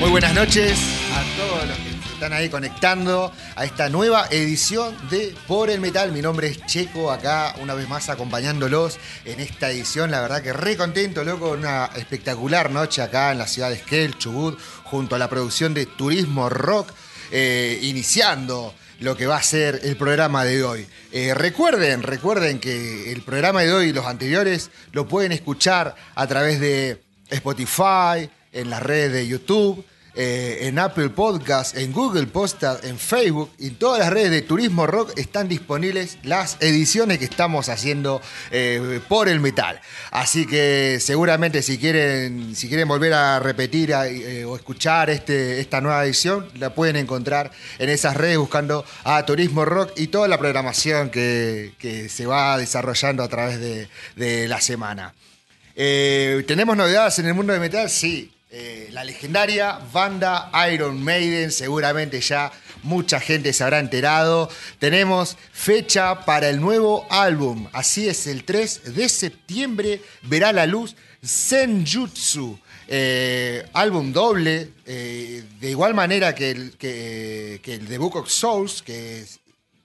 Muy buenas noches a todos los que están ahí conectando a esta nueva edición de Por el Metal. Mi nombre es Checo, acá una vez más acompañándolos en esta edición. La verdad que re contento, loco, una espectacular noche acá en la ciudad de Esquel, Chubut, junto a la producción de Turismo Rock, eh, iniciando lo que va a ser el programa de hoy. Eh, recuerden, recuerden que el programa de hoy y los anteriores lo pueden escuchar a través de Spotify, en las redes de YouTube, eh, en Apple Podcast, en Google Podcast, en Facebook y en todas las redes de Turismo Rock están disponibles las ediciones que estamos haciendo eh, por el metal. Así que seguramente si quieren, si quieren volver a repetir eh, o escuchar este, esta nueva edición, la pueden encontrar en esas redes buscando a Turismo Rock y toda la programación que, se va desarrollando a través de la semana. ¿Tenemos novedades en el mundo de metal? Sí. Eh, la legendaria banda Iron Maiden, seguramente ya mucha gente se habrá enterado. Tenemos fecha para el nuevo álbum, así es, el 3 de septiembre verá la luz Senjutsu. Eh, álbum doble, eh, de igual manera que el, que, el The Book of Souls, que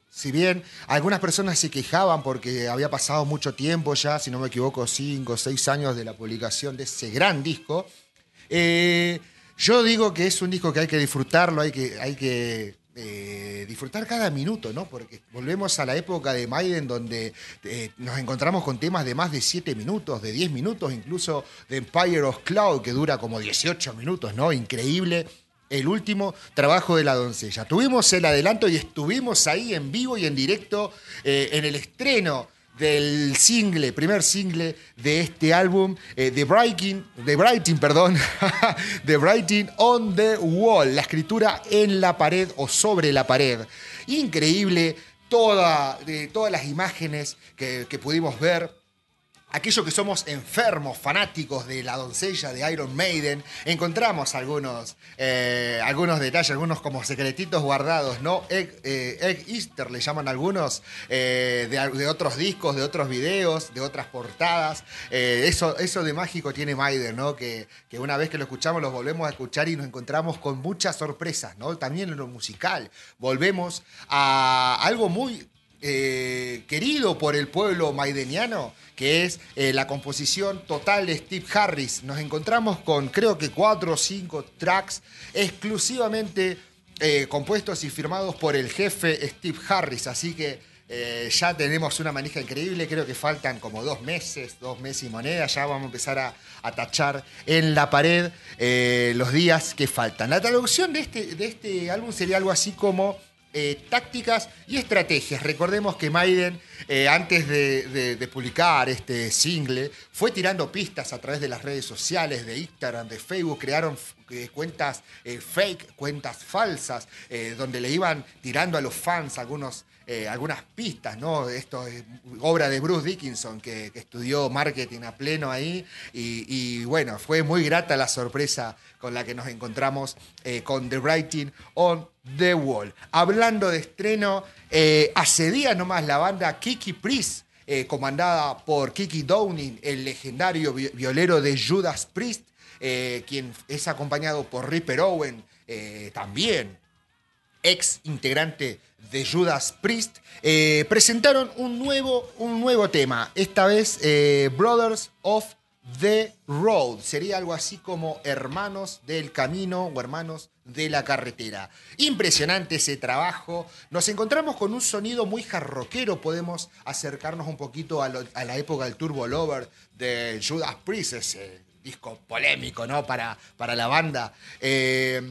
si bien algunas personas se quejaban porque había pasado mucho tiempo ya, si no me equivoco, 5 o 6 años de la publicación de ese gran disco, eh, yo digo que es un disco que hay que disfrutarlo, hay que, hay que eh, disfrutar cada minuto, ¿no? Porque volvemos a la época de Maiden donde eh, nos encontramos con temas de más de 7 minutos, de 10 minutos, incluso de Empire of Cloud, que dura como 18 minutos, ¿no? Increíble. El último trabajo de la doncella. Tuvimos el adelanto y estuvimos ahí en vivo y en directo en el estreno del single, primer single de este álbum, The Writing, The Writing, perdón, The Writing on the Wall, la escritura en la pared o sobre la pared. Increíble toda, de todas las imágenes que pudimos ver aquellos que somos enfermos, fanáticos de la doncella de Iron Maiden, encontramos algunos, eh, algunos detalles, algunos como secretitos guardados, ¿no? Egg, eh, Easter le llaman algunos, eh, de, otros discos, de otros videos, de otras portadas. eso, eso de mágico tiene Maiden, ¿no? Que, que una vez que lo escuchamos, lo volvemos a escuchar y nos encontramos con muchas sorpresas, ¿no? También en lo musical. Volvemos a algo muy querido por el pueblo maideniano, que es eh, la composición total de Steve Harris. Nos encontramos con creo que cuatro o cinco tracks exclusivamente eh, compuestos y firmados por el jefe Steve Harris. Así que eh, ya tenemos una manija increíble, creo que faltan como dos meses, dos meses y moneda, ya vamos a empezar a, tachar en la pared los días que faltan. La traducción de este, de este álbum sería algo así como eh, tácticas y estrategias. Recordemos que Maiden, eh, antes de, publicar este single, fue tirando pistas a través de las redes sociales, de Instagram, de Facebook, crearon eh, cuentas fake, cuentas falsas, donde le iban tirando a los fans algunos eh, algunas pistas, ¿no? Esto es obra de Bruce Dickinson, que, estudió marketing a pleno ahí, y, bueno, fue muy grata la sorpresa con la que nos encontramos eh, con The Writing on the Wall. Hablando de estreno, eh, hace días nomás la banda Kiki Priest, comandada por Kiki Downing, el legendario violero de Judas Priest, quien es acompañado por Ripper Owen, también ex integrante de Judas Priest, eh, presentaron un nuevo, un nuevo tema. Esta vez eh, Brothers of the Road. Sería algo así como Hermanos del Camino o Hermanos de la Carretera. Impresionante ese trabajo. Nos encontramos con un sonido muy jarroquero. Podemos acercarnos un poquito a, la época del Turbo Lover de Judas Priest, ese disco polémico ¿no? para, para la banda. Eh,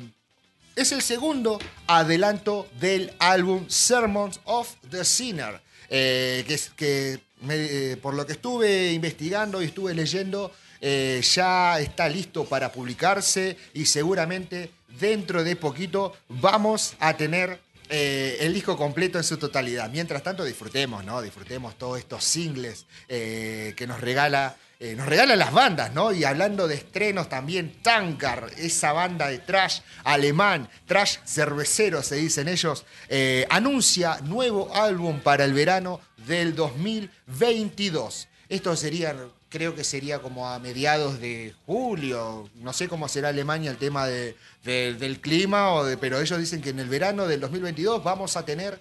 es el segundo adelanto del álbum Sermons of the Sinner, eh, que, eh, por lo que estuve investigando y estuve leyendo, eh, ya está listo para publicarse y seguramente dentro de poquito vamos a tener el disco completo en su totalidad. Mientras tanto, disfrutemos, ¿no? Disfrutemos todos estos singles que nos regala eh, nos regalan las bandas, ¿no? Y hablando de estrenos también, Tankar, esa banda de trash alemán, trash cervecero se dicen ellos, eh, anuncia nuevo álbum para el verano del 2022. Esto sería, creo que sería como a mediados de julio. No sé cómo será Alemania el tema de, del clima, o de, pero ellos dicen que en el verano del 2022 vamos a tener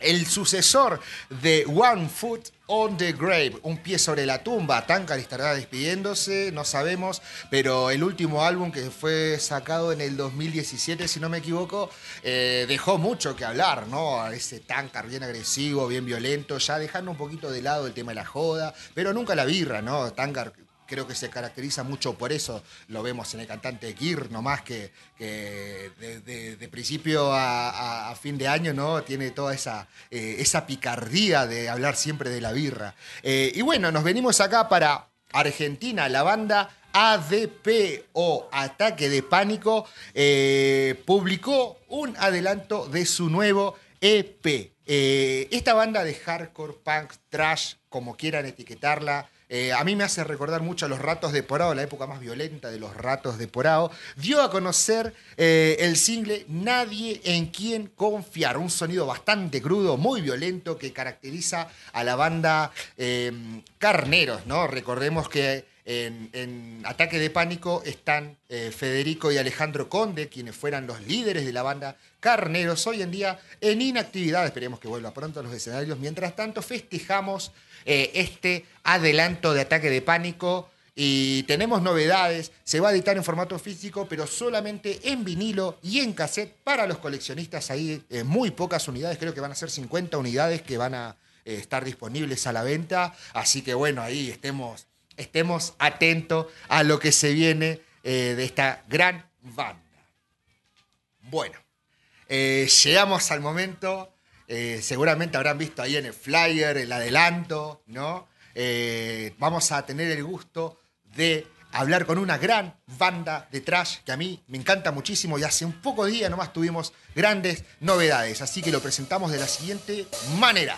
el sucesor de One Foot on the Grave, un pie sobre la tumba. Tankar estará despidiéndose, no sabemos, pero el último álbum que fue sacado en el 2017, si no me equivoco, eh, dejó mucho que hablar, ¿no? Ese Tankar bien agresivo, bien violento, ya dejando un poquito de lado el tema de la joda, pero nunca la birra, ¿no? Tankar creo que se caracteriza mucho por eso. Lo vemos en el cantante Gear, nomás que, que de, principio a, fin de año no tiene toda esa, eh, esa picardía de hablar siempre de la birra. Eh, y bueno, nos venimos acá para Argentina, la banda ADP o Ataque de Pánico eh, publicó un adelanto de su nuevo EP. esta banda de hardcore, punk, trash, como quieran etiquetarla, eh, a mí me hace recordar mucho a los ratos de Porao, la época más violenta de los ratos de Porao. Dio a conocer eh, el single Nadie en quien confiar, un sonido bastante crudo, muy violento que caracteriza a la banda eh, Carneros, ¿no? Recordemos que en, Ataque de Pánico están Federico y Alejandro Conde, quienes fueran los líderes de la banda Carneros, hoy en día en inactividad, esperemos que vuelva pronto a los escenarios. Mientras tanto, festejamos eh, este adelanto de ataque de pánico. Y tenemos novedades, se va a editar en formato físico, pero solamente en vinilo y en cassette para los coleccionistas. Ahí eh, muy pocas unidades, creo que van a ser 50 unidades que van a eh, estar disponibles a la venta. Así que bueno, ahí estemos, estemos atentos a lo que se viene de esta gran banda. Bueno, llegamos al momento eh, seguramente habrán visto ahí en el flyer el adelanto, ¿no? Eh, vamos a tener el gusto de hablar con una gran banda de trash que a mí me encanta muchísimo y hace un poco de día nomás tuvimos grandes novedades. Así que lo presentamos de la siguiente manera.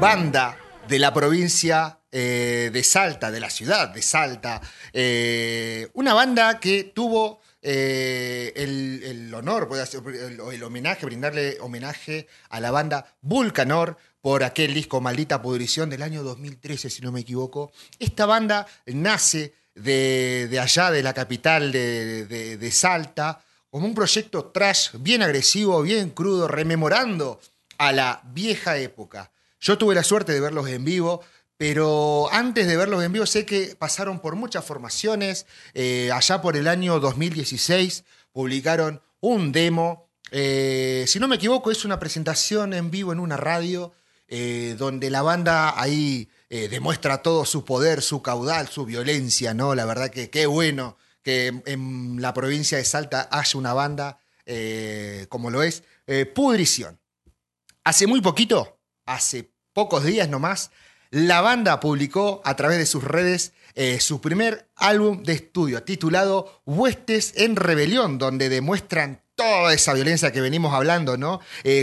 Banda de la provincia eh, de Salta, de la ciudad de Salta. Eh, una banda que tuvo eh, el, honor, el, el, homenaje, brindarle homenaje a la banda Vulcanor por aquel disco Maldita Pudrición del año 2013, si no me equivoco. Esta banda nace de, allá, de la capital de Salta, como un proyecto trash bien agresivo, bien crudo, rememorando a la vieja época. Yo tuve la suerte de verlos en vivo, pero antes de verlos en vivo sé que pasaron por muchas formaciones. Eh, allá por el año 2016 publicaron un demo. Eh, si no me equivoco, es una presentación en vivo en una radio eh, donde la banda ahí demuestra todo su poder, su caudal, su violencia, ¿no? La verdad que qué bueno que en la provincia de Salta haya una banda como lo es Pudrición. Hace muy poquito hace pocos días nomás, la banda publicó a través de sus redes eh, su primer álbum de estudio titulado Huestes en Rebelión, donde demuestran toda esa violencia que venimos hablando, ¿no?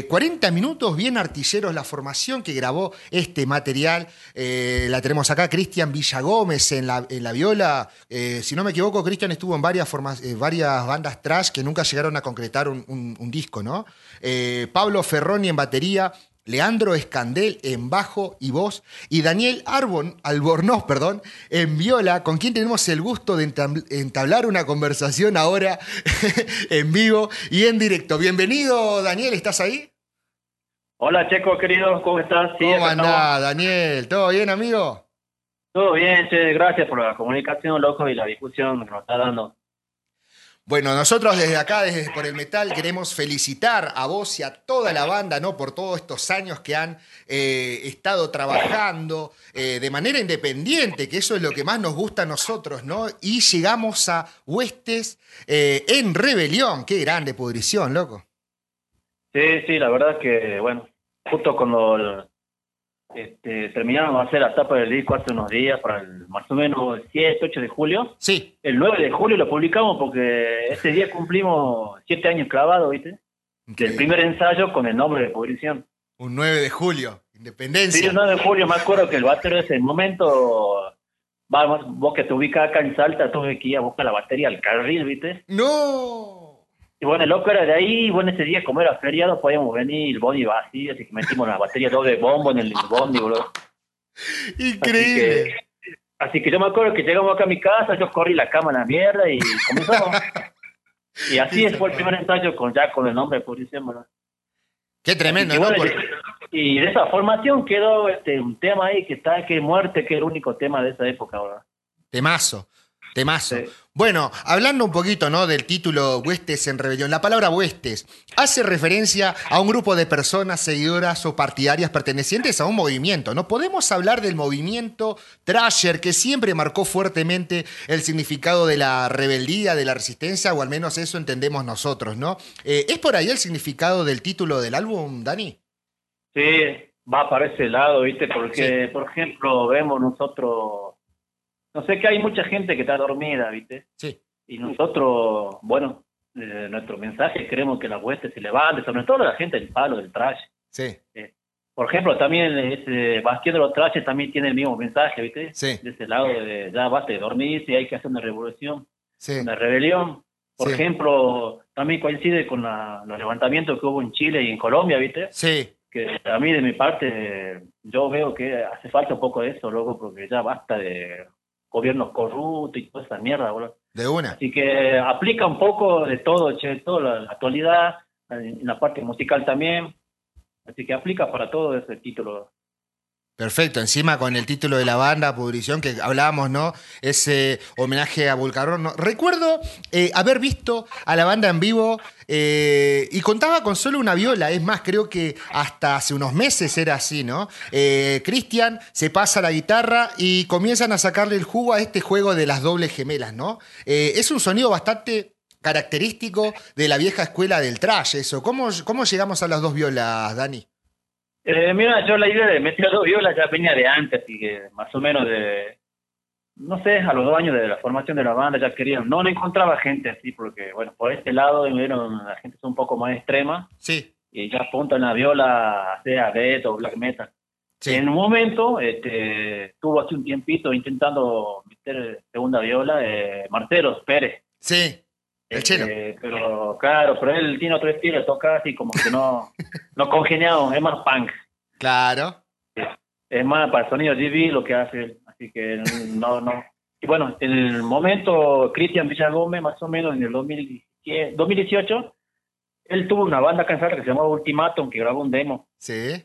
40 eh, minutos bien artilleros la formación que grabó este material. Eh, la tenemos acá, Cristian Villagómez en la, en la viola. si no me equivoco, Cristian estuvo en varias, varias bandas trash que nunca llegaron a concretar un disco, ¿no? Pablo Ferroni en batería, Leandro Escandel en bajo y voz y Daniel Arbon, Albornoz perdón, en viola, con quien tenemos el gusto de entablar una conversación ahora en vivo y en directo. Bienvenido, Daniel, ¿estás ahí? Hola, Checo, querido, ¿cómo estás? ¿Cómo andás, Daniel? ¿Todo bien, amigo? Todo bien, che, gracias por la comunicación, loco, y la discusión que nos está dando. Bueno, nosotros desde acá, desde Por el Metal, queremos felicitar a vos y a toda la banda, ¿no? Por todos estos años que han eh, estado trabajando eh, de manera independiente, que eso es lo que más nos gusta a nosotros, ¿no? Y llegamos a Huestes eh, en rebelión. Qué grande pudrición, loco. Sí, sí, la verdad es que, bueno, justo cuando este, terminamos de hacer la tapa del disco hace unos días, para el más o menos 7, 8 de julio. Sí. El 9 de julio lo publicamos porque ese día cumplimos 7 años clavados, ¿viste? Del primer ensayo con el nombre de Pudrición. Un 9 de julio, independencia. Sí, el 9 de julio me acuerdo que el batero ese momento, vamos, vos que te ubicas acá en Salta, tuve que ir a buscar la batería al carril, ¿viste? ¡No! Y bueno, el loco era de ahí, y bueno, ese día como era feriado podíamos venir, el bondi vacío, así que metimos la batería doble bombo en el bondi, boludo. Increíble. Así que, así que yo me acuerdo que llegamos acá a mi casa, yo corrí la cama a la mierda y comenzamos. y así fue el primer ensayo con ya con el nombre de Pudrición, ¿verdad? Qué tremendo, y, ¿no? bueno, Porque- y de esa formación quedó este un tema ahí que está que muerte, que es el único tema de esa época, ¿verdad? Temazo, temazo. Sí. Bueno, hablando un poquito, ¿no? Del título Huestes en Rebelión. La palabra Huestes hace referencia a un grupo de personas seguidoras o partidarias pertenecientes a un movimiento, ¿no? Podemos hablar del movimiento Trasher que siempre marcó fuertemente el significado de la rebeldía, de la resistencia, o al menos eso entendemos nosotros, ¿no? Eh, ¿Es por ahí el significado del título del álbum, Dani? Sí, va para ese lado, ¿viste? Porque, por ejemplo, vemos nosotros, no sé que hay mucha gente que está dormida, ¿viste? Sí. Y nosotros, bueno, eh, nuestro mensaje queremos que la hueste se levante, sobre todo la gente del palo, del trash. Sí, Por ejemplo, también ese Bastión de los Trashes también tiene el mismo mensaje, ¿viste? Sí. De ese lado de ya basta de dormirse y hay que hacer una revolución, sí. una rebelión. Por Sí. ejemplo, también coincide con la- los levantamientos que hubo en Chile y en Colombia, ¿viste? Sí, que a mí de mi parte yo veo que hace falta un poco de eso, loco, porque ya basta de gobiernos corruptos y toda esa mierda, boludo. de una. Así que aplica un poco de todo, che, toda la, la actualidad, en la parte musical también. Así que aplica para todo ese título. Perfecto, encima con el título de la banda, Pudrición, que hablábamos, ¿no? Ese homenaje a Vulcarón. ¿no? Recuerdo eh, haber visto a la banda en vivo eh, y contaba con solo una viola. Es más, creo que hasta hace unos meses era así, ¿no? Eh, Cristian se pasa la guitarra y comienzan a sacarle el jugo a este juego de las dobles gemelas, ¿no? Eh, es un sonido bastante característico de la vieja escuela del trash, eso. ¿Cómo, cómo llegamos a las dos violas, Dani? Eh, mira, yo la idea de meter dos violas ya venía de antes, así que más o menos de, no sé, a los dos años de la formación de la banda ya querían, no, no encontraba gente así, porque bueno, por este lado vieron, la gente es un poco más extrema Sí, y ya apuntan la viola, sea death o black metal. sí. En un momento, este, estuvo hace un tiempito intentando meter segunda viola, eh, Marteros Pérez. Sí, el chelo. Eh, pero claro, pero él tiene otro estilo, toca así como que no, no congeniado, es más punk. Claro. Es más para el sonido GB lo que hace. Así que no, no. Y bueno, en el momento, Cristian Villagómez, más o menos en el 2017 2018, él tuvo una banda cansada que se llamaba Ultimatum, que grabó un demo. Sí.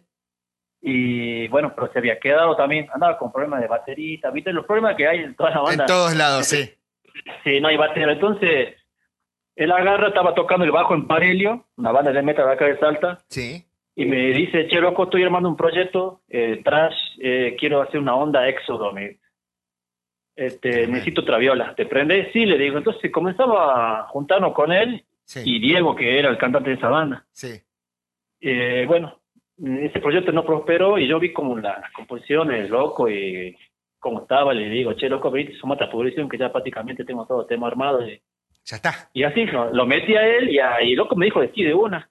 Y bueno, pero se había quedado también, andaba con problemas de baterita, ¿viste? Los problemas que hay en toda la banda. En todos lados, sí. Sí, no hay batería. Entonces, él agarra, estaba tocando el bajo en Parelio, una banda de metal de acá de Salta, Sí. y me dice, che, loco, estoy armando un proyecto, eh, trash, eh, quiero hacer una onda éxodo, me este, necesito otra viola, ¿te prende? Sí, le digo. Entonces comenzaba a juntarnos con él Sí. y Diego, que era el cantante de esa banda. Sí. Eh, bueno, ese proyecto no prosperó y yo vi como la- las composiciones, loco, y cómo estaba, le digo, che, loco, viste, sumate a publicación que ya prácticamente tengo todo el tema armado. Y, Ya está. y así, lo, lo metí a él y, a- y loco me dijo, sí, de una.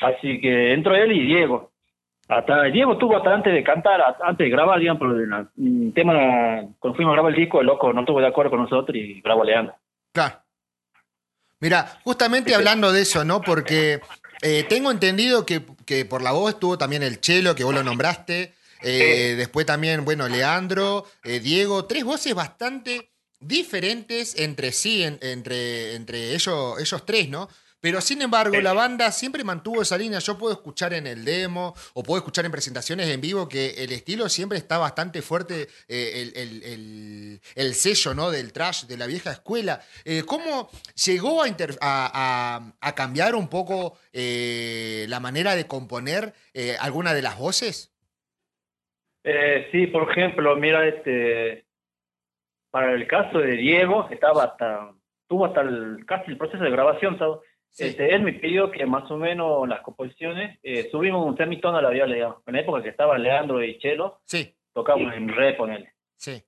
Así que entró él y Diego. Hasta Diego estuvo hasta antes de cantar, antes de grabar, digamos, la- en tema, cuando fuimos a grabar el disco, el loco no estuvo de acuerdo con nosotros y grabó Leandro. Claro. Mira, justamente hablando de eso, ¿no? Porque eh, tengo entendido que, que por la voz estuvo también el Chelo, que vos lo nombraste. eh, Después también, bueno, Leandro, eh, Diego, tres voces bastante diferentes entre sí, en- entre, entre ellos, ellos tres, ¿no? Pero sin embargo, la banda siempre mantuvo esa línea. Yo puedo escuchar en el demo o puedo escuchar en presentaciones en vivo que el estilo siempre está bastante fuerte, eh, el, el- el- el sello ¿no? del trash de la vieja escuela. Eh, ¿Cómo llegó a, a- a- a cambiar un poco eh, la manera de componer alguna de las voces? Sí, por ejemplo, mira, este, para el caso de Diego, estaba hasta, tuvo hasta el, casi el proceso de grabación, ¿sabes? Este, él me pidió que más o menos las composiciones eh, subimos un semitono a la viola, digamos. En la época que estaban Leandro y Chelo, Sí, tocamos en re con él. sí,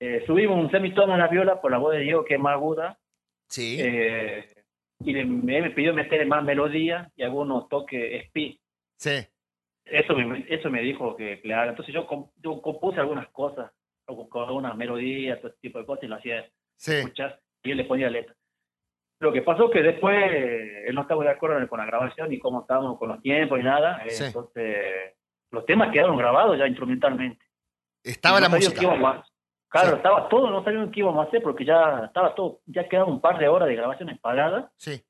Eh, subimos un semitono a la viola por la voz de Diego, que es más aguda, sí. eh, y le- me, me pidió meterle más melodía y algunos toques speed. sí. Eso me, eso me dijo que, que le haga. Entonces yo, yo compuse algunas cosas, con algunas melodías, todo tipo de cosas, y lo hacía Sí. escuchar y él le ponía letra. Lo que pasó que después él no estaba de acuerdo con la grabación y cómo estábamos con los tiempos y nada. eh, Sí. Entonces, los temas quedaron grabados ya instrumentalmente. Estaba la no qué música. Claro, Sí. estaba todo, no sabíamos qué íbamos a hacer porque ya estaba todo, ya quedaban un par de horas de grabaciones pagadas. Sí,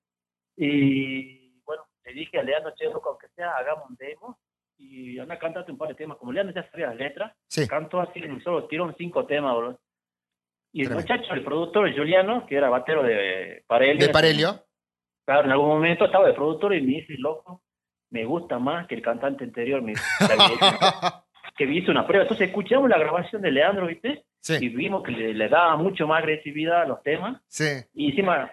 Y bueno, le dije a Leandro, che, aunque sea, hagamos un demo y anda, cántate un par de temas. Como Leandro ya sabía las letras, sí. cantó así en un solo tirón cinco temas, boludo. Y el Tremendo. muchacho, el productor, el Juliano, que era batero de Parelio. De Parelio. Claro, en algún momento estaba de productor y me dice, loco, me gusta más que el cantante anterior, me que hizo una prueba. Entonces escuchamos la grabación de Leandro, ¿viste? Y sí, vimos que le, le daba mucho más agresividad a los temas. sí. Y encima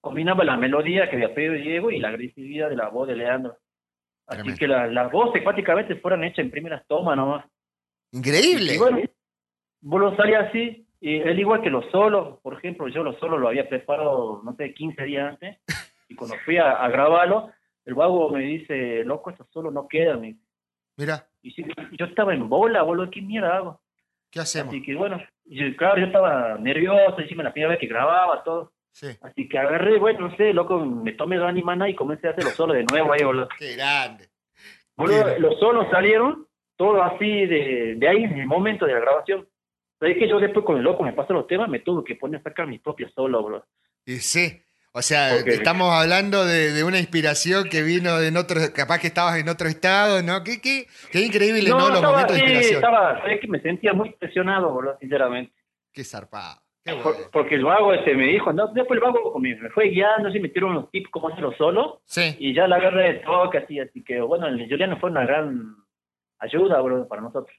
combinaba la melodía que había pedido Diego y la agresividad de la voz de Leandro. Así Tremendo. que la- las voces prácticamente fueron hechas en primeras tomas nomás. Increíble. Y bueno, vos lo salía así, y él igual que los solos, por ejemplo, yo los solos lo había preparado, no sé, 15 días antes, y cuando fui a, a grabarlo, el vago me dice, loco, estos solos no quedan. me. Mira, Y sí, yo estaba en bola, boludo, ¿qué mierda hago? ¿qué hacemos? Así que bueno, yo- claro, yo estaba nervioso, encima la primera vez que grababa, todo. Sí. Así que agarré, bueno, no sé, loco, me tomé dos animanas y comencé a hacer los solos de nuevo ahí, boludo. Qué grande. Boludo, los solos salieron, todo así de, de ahí en el momento de la grabación. Sabes que yo después con el loco me pasó los temas, me tuve que poner a sacar mis propios solos, boludo. Y sí. O sea, estamos hablando de, de una inspiración que vino de otro, capaz que estabas en otro estado, ¿no? Qué, qué, qué increíble, ¿no? Los estaba momentos de inspiración. estaba, sabes que me sentía muy presionado, boludo, sinceramente. Qué zarpado. Por- porque el vago este me dijo, no, después el vago me, me fue guiando, así me tiró unos tips cómo hacerlo solo, Sí. y ya la agarré de toque, así, así que bueno, el Juliano fue una gran ayuda, boludo, para nosotros.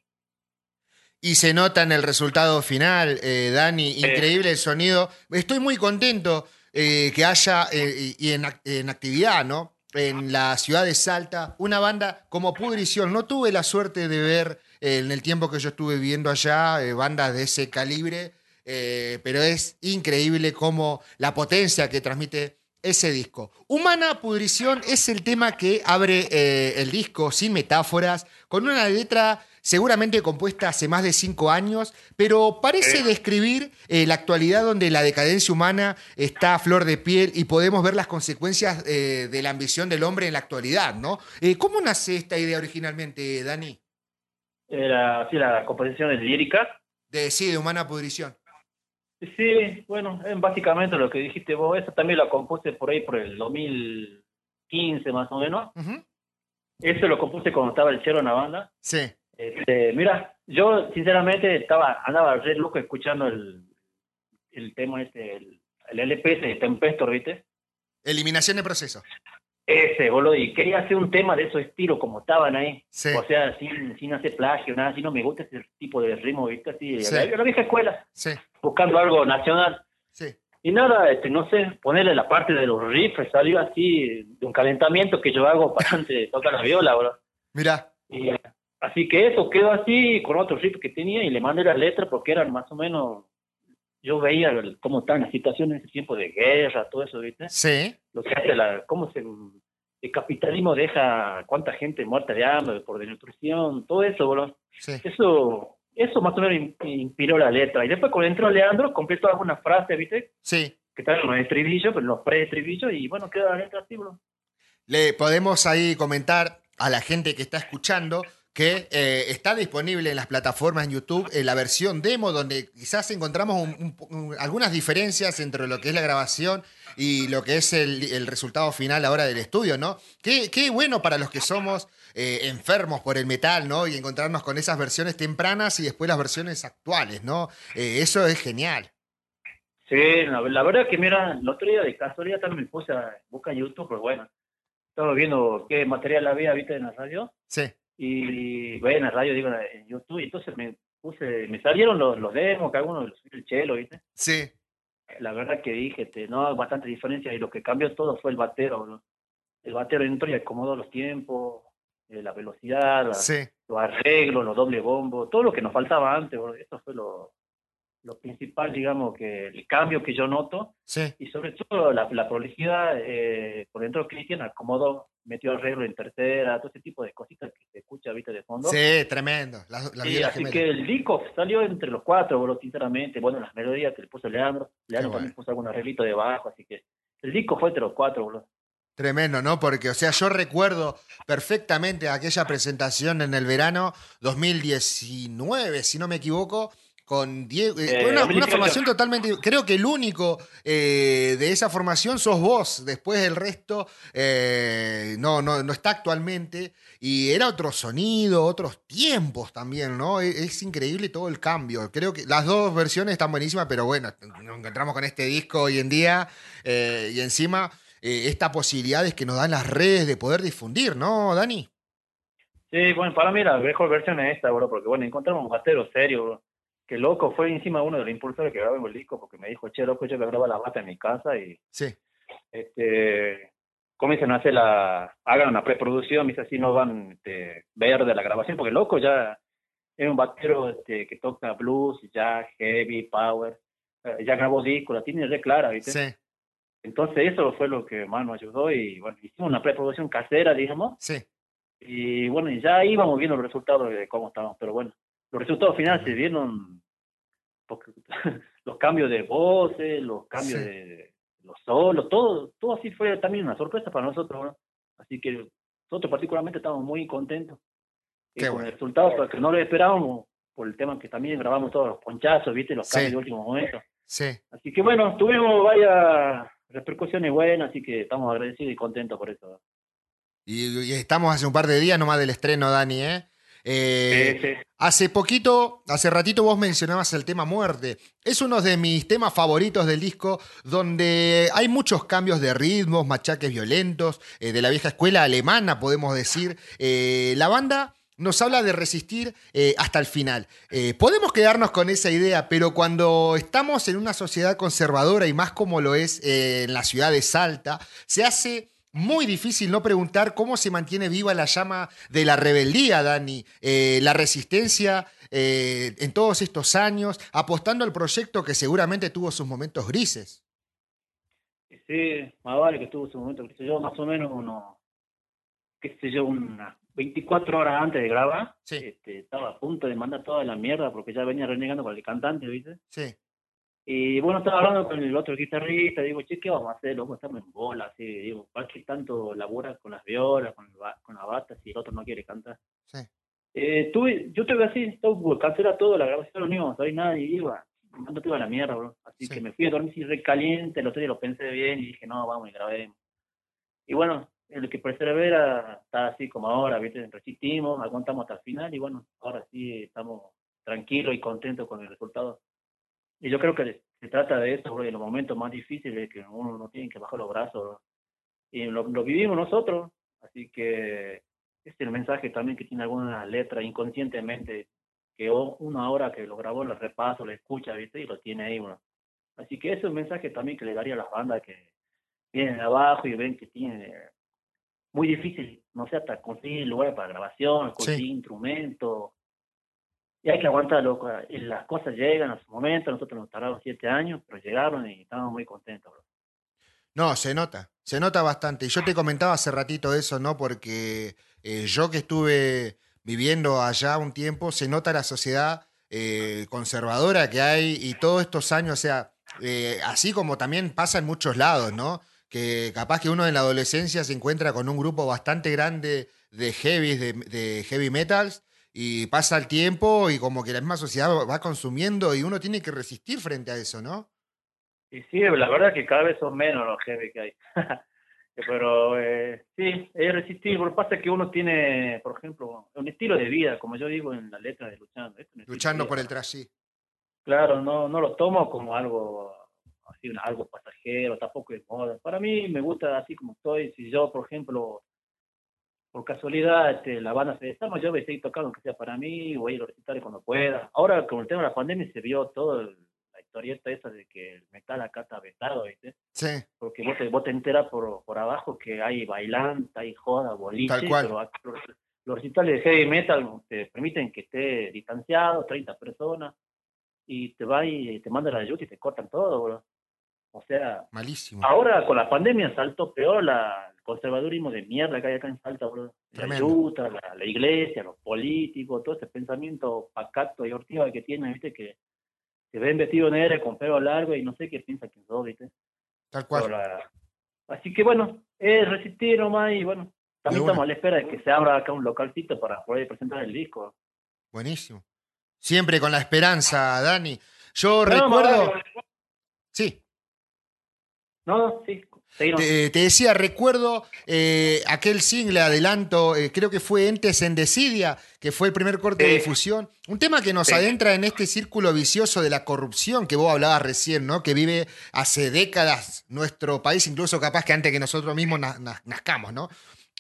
Y se nota en el resultado final, eh, Dani, increíble el sonido. Estoy muy contento eh, que haya, eh, y en, ac- en actividad, ¿no? En la ciudad de Salta, una banda como Pudrición. No tuve la suerte de ver eh, en el tiempo que yo estuve viviendo allá eh, bandas de ese calibre, eh, pero es increíble cómo la potencia que transmite ese disco. Humana Pudrición es el tema que abre eh, el disco, sin metáforas, con una letra seguramente compuesta hace más de cinco años, pero parece Sí. describir eh, la actualidad donde la decadencia humana está a flor de piel y podemos ver las consecuencias eh, de la ambición del hombre en la actualidad, ¿no? ¿Cómo nace esta idea originalmente, Dani? Era así la composición de lírica. De, sí, de Humana Pudrición. Sí, bueno, básicamente lo que dijiste vos, eso también lo compuse por ahí por el 2015 más o menos. Eso lo compuse cuando estaba el chero en la banda. Sí, Este, mira, yo sinceramente estaba, andaba re loco escuchando el, el tema este, el, el LP ese de Tempestor, ¿viste? eliminación de proceso. Ese, boludo, y quería hacer un tema de esos estilos como estaban ahí. Sí, O sea, sin, sin hacer plagio, nada, así no me gusta ese tipo de ritmo, ¿viste? Así, Sí. la, la vieja escuela, sí, buscando algo nacional. sí. Y nada, este, no sé, ponerle la parte de los riffs, salió así de un calentamiento que yo hago para antes de tocar la viola, bro. Mirá, Y, eh, así que eso quedó así con otros riffs que tenía y le mandé las letras porque eran más o menos, yo veía el- cómo estaban las situaciones en ese tiempo de guerra, todo eso, ¿viste? sí, Lo que hace la, cómo se, el capitalismo deja cuánta gente muerta de hambre, por desnutrición, todo eso, bro. sí. Eso, eso más o menos in- inspiró la letra. Y después cuando entró Leandro, completó algunas frases, ¿viste? Sí, que están en los estribillos, pero los pre-estribillos, y bueno, queda la letra así, bro. Le podemos ahí comentar a la gente que está escuchando que eh, está disponible en las plataformas en YouTube eh, la versión demo, donde quizás encontramos un- un- un- algunas diferencias entre lo que es la grabación y lo que es el, el resultado final ahora del estudio, ¿no? Qué, qué bueno para los que somos eh, enfermos por el metal, ¿no? Y encontrarnos con esas versiones tempranas y después las versiones actuales, ¿no? Eh, eso es genial. Sí, la, la verdad que mira, el otro día de casualidad también me puse a buscar YouTube, pero bueno, estaba viendo qué material había, viste, en la radio, Sí, y ve en la radio, digo, en YouTube, y entonces me puse, me salieron los, los demos, que algunos el chelo, viste, sí, la verdad que dije, este, no, bastante diferencia y lo que cambió todo fue el batero. El batero entró y acomodó los tiempos, eh, la velocidad, los arreglos, los doble bombos, todo lo que nos faltaba antes. Esto fue lo, lo principal, digamos, que el cambio que yo noto. Y sobre todo la, la prolijidad, eh, por dentro Cristian acomodó, metió arreglo en tercera, todo ese tipo de cositas que se escucha ahorita de fondo. Sí, tremendo. La, así que el disco salió entre los cuatro, bro, sinceramente. Bueno, las melodías que le puso Leandro. Leandro también puso algún arreglito debajo, así que el disco fue entre los cuatro, bro. Tremendo, ¿no? Porque, o sea, yo recuerdo perfectamente aquella presentación en el verano 2019, si no me equivoco, con Diego. Eh, eh, una, formación totalmente. Creo que el único eh, de esa formación sos vos. Después el resto no, no, no está actualmente. Y era otro sonido, otros tiempos también, ¿no? E, es, increíble todo el cambio. Creo que las dos versiones están buenísimas, pero bueno, nos encontramos con este disco hoy en día. y encima, esta posibilidad es que nos dan las redes de poder difundir, ¿no, Dani? Sí, bueno, para mí la mejor versión es esta, bro, porque bueno, encontramos un batero serio, bro que loco, fue encima uno de los impulsores que grabé el disco, porque me dijo, che, loco, yo a grabar la bata en mi casa y sí. este, comiencen a hacer la, hagan una preproducción, mis así no van este, ver de la grabación, porque loco ya es un batero este, que toca blues, ya heavy, power, eh, ya grabó disco, la tiene re clara, ¿viste? Sí. Entonces eso fue lo que más nos ayudó y bueno, hicimos una preproducción casera, digamos. Sí. Y bueno, ya íbamos viendo los resultados de cómo estábamos, pero bueno, los resultados finales se vieron porque los cambios de voces, los cambios de los solos, todo, todo así fue también una sorpresa para nosotros. Así que nosotros particularmente estamos muy contentos con el resultado, porque no lo esperábamos por el tema que también grabamos todos los ponchazos, viste, los cambios de último momento. Sí. Así que bueno, tuvimos varias repercusiones buenas, así que estamos agradecidos y contentos por eso. Y, y, estamos hace un par de días nomás del estreno, Dani, ¿eh? Eh, hace poquito, hace ratito vos mencionabas el tema muerte. Es uno de mis temas favoritos del disco, donde hay muchos cambios de ritmos, machaques violentos, eh, de la vieja escuela alemana, podemos decir. Eh, la banda nos habla de resistir hasta el final. podemos quedarnos con esa idea, pero cuando estamos en una sociedad conservadora y más como lo es en la ciudad de Salta, se hace muy difícil no preguntar cómo se mantiene viva la llama de la rebeldía, Dani, eh, la resistencia eh, en todos estos años, apostando al proyecto que seguramente tuvo sus momentos grises. Sí, más vale que tuvo sus momentos grises. Yo más o menos uno, qué sé yo, unas 24 horas antes de grabar, este, estaba a punto de mandar toda la mierda porque ya venía renegando con el cantante, ¿viste? Sí. Y bueno, estaba hablando con el otro guitarrista, digo, che, ¿qué vamos a hacer? Loco, estamos en bola, así, digo, ¿para qué tanto labura con las violas, con, con la bata, si el otro no quiere cantar? Sí. Eh, tuve, yo tuve así, todo, cancela todo, la grabación no íbamos a ver nada, y iba, no te iba a la mierda, bro. Así que me fui a dormir así recaliente, el otro día lo pensé bien y dije, no, vamos y grabemos. Y bueno, el que persevera está así como ahora, ¿viste? Resistimos, aguantamos hasta el final y bueno, ahora sí estamos tranquilos y contentos con el resultado. Y yo creo que se trata de eso, en los momentos más difíciles que uno no tiene que bajar los brazos. Y lo, vivimos nosotros, así que este es el mensaje también que tiene alguna letra inconscientemente, que uno ahora que lo grabó, lo repaso, lo escucha, ¿viste? Y lo tiene ahí, uno. Así que ese es un mensaje también que le daría a las bandas que vienen abajo y ven que tiene muy difícil, no sé, hasta conseguir lugar para grabación, conseguir instrumentos, y hay que aguantarlo. Las cosas llegan a su momento. Nosotros nos tardamos siete años, pero llegaron y estamos muy contentos, No, se nota, se nota bastante. Y yo te comentaba hace ratito eso, ¿no? Porque eh, yo que estuve viviendo allá un tiempo, se nota la sociedad eh, conservadora que hay y todos estos años, o sea, eh, así como también pasa en muchos lados, ¿no? Que capaz que uno en la adolescencia se encuentra con un grupo bastante grande de heavy, de, de heavy metals, y pasa el tiempo y como que la misma sociedad va consumiendo y uno tiene que resistir frente a eso, ¿no? Y sí, la verdad que cada vez son menos los heavy que hay. Pero eh, sí, es resistir. Lo que pasa es que uno tiene, por ejemplo, un estilo de vida, como yo digo en la letra de Luchando. Luchando por el tras, sí. Claro, no, no lo tomo como algo así, algo pasajero, tampoco es moda. Para mí me gusta así como estoy. Si yo, por ejemplo, por casualidad este, la banda se desarma, yo voy a seguir tocando, aunque sea para mí, voy a ir a recitales cuando pueda. Ahora, con el tema de la pandemia, se vio toda la historieta esa de que el metal acá está vetado, ¿viste? Sí. Porque vos te, vos te enteras por, por abajo que hay bailante, hay joda, boliche, Tal cual. pero acá los, los recitales de heavy metal te permiten que esté distanciado, 30 personas, y te va y te mandan la ayuda y te cortan todo, bro. O sea, Malísimo. ahora con la pandemia saltó peor la, el conservadurismo de mierda que hay acá en Salta, bro. La ayuda, la, la iglesia, los políticos, todo ese pensamiento pacato y ortiva que tienen, viste, que se ven vestidos negros con pelo largo y no sé qué piensa que sos, viste. Tal cual. la- Así que bueno, es resistir nomás y bueno, también estamos a la espera de que se abra acá un localcito para poder presentar el disco. Buenísimo. Siempre con la esperanza, Dani. Yo No, recuerdo. No, sí, te, te decía, recuerdo eh, aquel single adelanto, eh, creo que fue Entes en Desidia, que fue el primer corte de difusión. Un tema que nos Sí. adentra en este círculo vicioso de la corrupción que vos hablabas recién, ¿no? Que vive hace décadas nuestro país, incluso capaz que antes que nosotros mismos na- na- nazcamos, ¿no?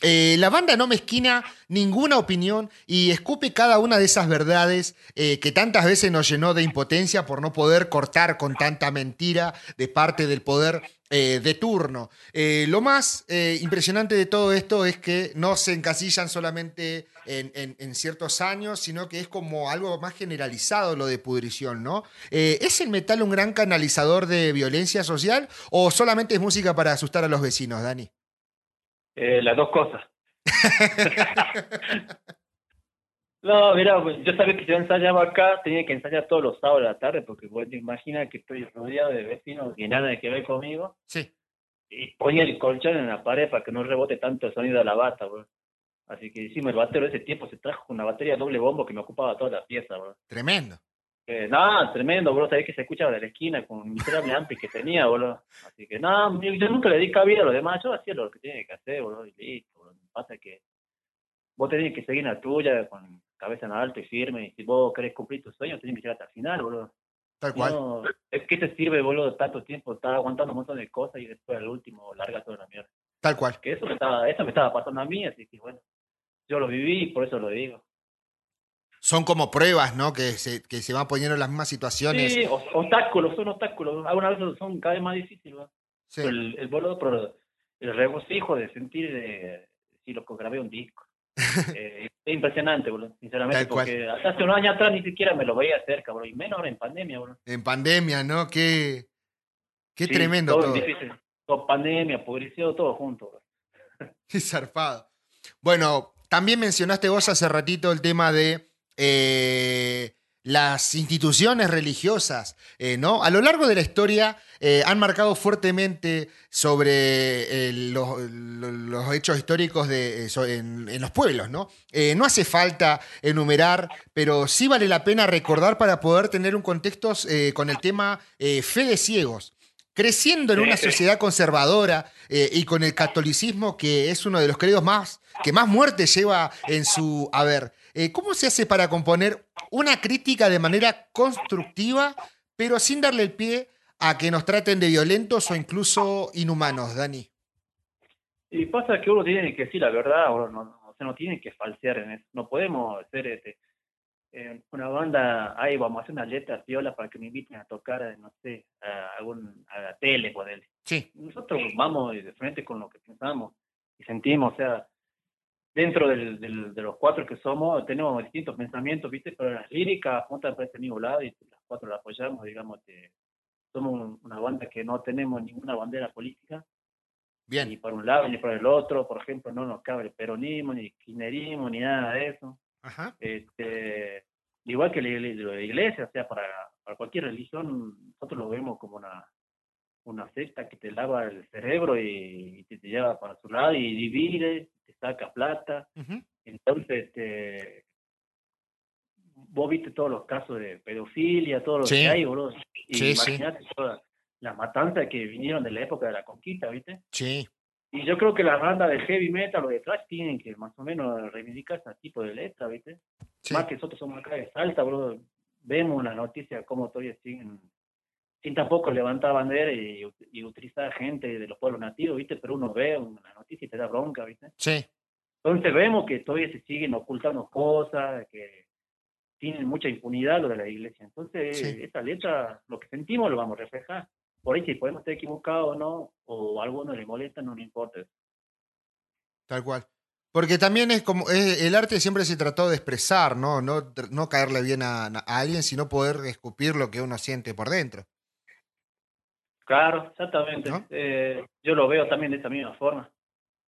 Eh, la banda no mezquina ninguna opinión y escupe cada una de esas verdades eh, que tantas veces nos llenó de impotencia por no poder cortar con tanta mentira de parte del poder eh, de turno. Eh, lo más eh, impresionante de todo esto es que no se encasillan solamente en, en- en ciertos años, sino que es como algo más generalizado lo de pudrición, ¿no? ¿Es el metal un gran canalizador de violencia social o solamente es música para asustar a los vecinos, Dani? Las dos cosas. no, mira, pues, yo sabía que si yo ensayaba acá, tenía que ensayar todos los sábados de la tarde, porque vos te imaginas que estoy rodeado de vecinos que nada que ver conmigo, Sí. y ponía el colchón en la pared para que no rebote tanto el sonido de la bata, bro. Así que encima el batero de ese tiempo se trajo una batería doble bombo que me ocupaba toda la pieza, bro. Tremendo. Eh, no, tremendo, bro. Sabés que se escuchaba de la esquina con un miserable ampli que tenía, bro. Así que, no, yo, nunca le di cabida a los demás. Yo hacía lo que tenía que hacer, bro, y listo, bro. Pasa que vos tenés que seguir la tuya con cabeza en alto y firme. Y si vos querés cumplir tus sueños, tenés que llegar hasta el final, bro. Tal cual. No, es que te sirve, boludo, tanto tiempo, estar aguantando un montón de cosas y después al último larga toda la mierda. Tal cual. Que eso me estaba, eso me estaba pasando a mí, así que bueno, yo lo viví y por eso lo digo. Son como pruebas, ¿no? Que se, que se van poniendo en las mismas situaciones. Sí, obstáculos, son obstáculos. Algunas veces son cada vez más difíciles, bro. Sí. El, el boludo, pero el regocijo de sentir, de, si lo grabé un disco. Eh, es impresionante, boludo, sinceramente, Tal cual. porque hasta hace unos años atrás ni siquiera me lo veía cerca, bro, y menos ahora en pandemia, bro. En pandemia, ¿no? Qué, qué Sí, tremendo todo. todo. difícil. Todo pandemia, publicidad, todo junto, bro. Qué zarpado. Bueno, también mencionaste vos hace ratito el tema de eh, las instituciones religiosas, eh, ¿no? A lo largo de la historia eh, han marcado fuertemente sobre eh, los, lo- los hechos históricos de, en, en los pueblos, ¿no? No hace falta enumerar, pero sí vale la pena recordar para poder tener un contexto con el tema fe de ciegos. Creciendo en una sociedad conservadora y con el catolicismo que es uno de los credos más que más muerte lleva en su haber. Eh, ¿Cómo se hace para componer una crítica de manera constructiva, pero sin darle el pie a que nos traten de violentos o incluso inhumanos, Dani? Y pasa que uno tiene que decir la verdad, bro, no, no, o sea, no tiene que falsear en eso. No podemos hacer este, eh, una banda, ahí vamos a hacer una letra piola para que me inviten a tocar, no sé, a, algún, a la tele, él. Sí, nosotros vamos de frente con lo que pensamos y sentimos, o sea, dentro del, del- de los cuatro que somos, tenemos distintos pensamientos, ¿viste? Pero las líricas apuntan para este mismo lado y las cuatro la apoyamos, digamos, que somos un- una banda que no tenemos ninguna bandera política, ni bien. por un lado ni por el otro, por ejemplo, no nos cabe el peronismo, ni el kirchnerismo, ni nada de eso. Ajá. Este, igual que la, la- la iglesia, o sea, para, para cualquier religión, nosotros lo vemos como una, una secta que te lava el cerebro y, te, te lleva para su lado y divide, te saca plata. Ujú. Entonces, este, vos viste todos los casos de pedofilia, todo lo Sí. que hay, boludo. Y Sí, sí. imagínate todas las matanzas que vinieron de la época de la conquista, ¿viste? Sí, Y yo creo que las bandas de heavy metal o de thrash tienen que más o menos reivindicar ese tipo de letra, ¿viste? sí. Más que nosotros somos acá de Salta, bro. Vemos una noticia cómo todavía siguen sin tampoco levantar bandera y, y utilizar gente de los pueblos nativos, ¿viste? Pero uno ve una noticia y te da bronca, ¿viste? Sí, Entonces vemos que todavía se siguen ocultando cosas, que tienen mucha impunidad lo de la iglesia. Entonces, Sí. esta letra, lo que sentimos lo vamos a reflejar. Por ahí si podemos estar equivocados o no, o a alguno le molesta, no nos importa. Tal cual. Porque también es como, es- el arte siempre se trató de expresar, ¿no? No, no caerle bien a, a alguien, sino poder escupir lo que uno siente por dentro. Claro, exactamente. ¿No? Eh, yo lo veo también de esa misma forma.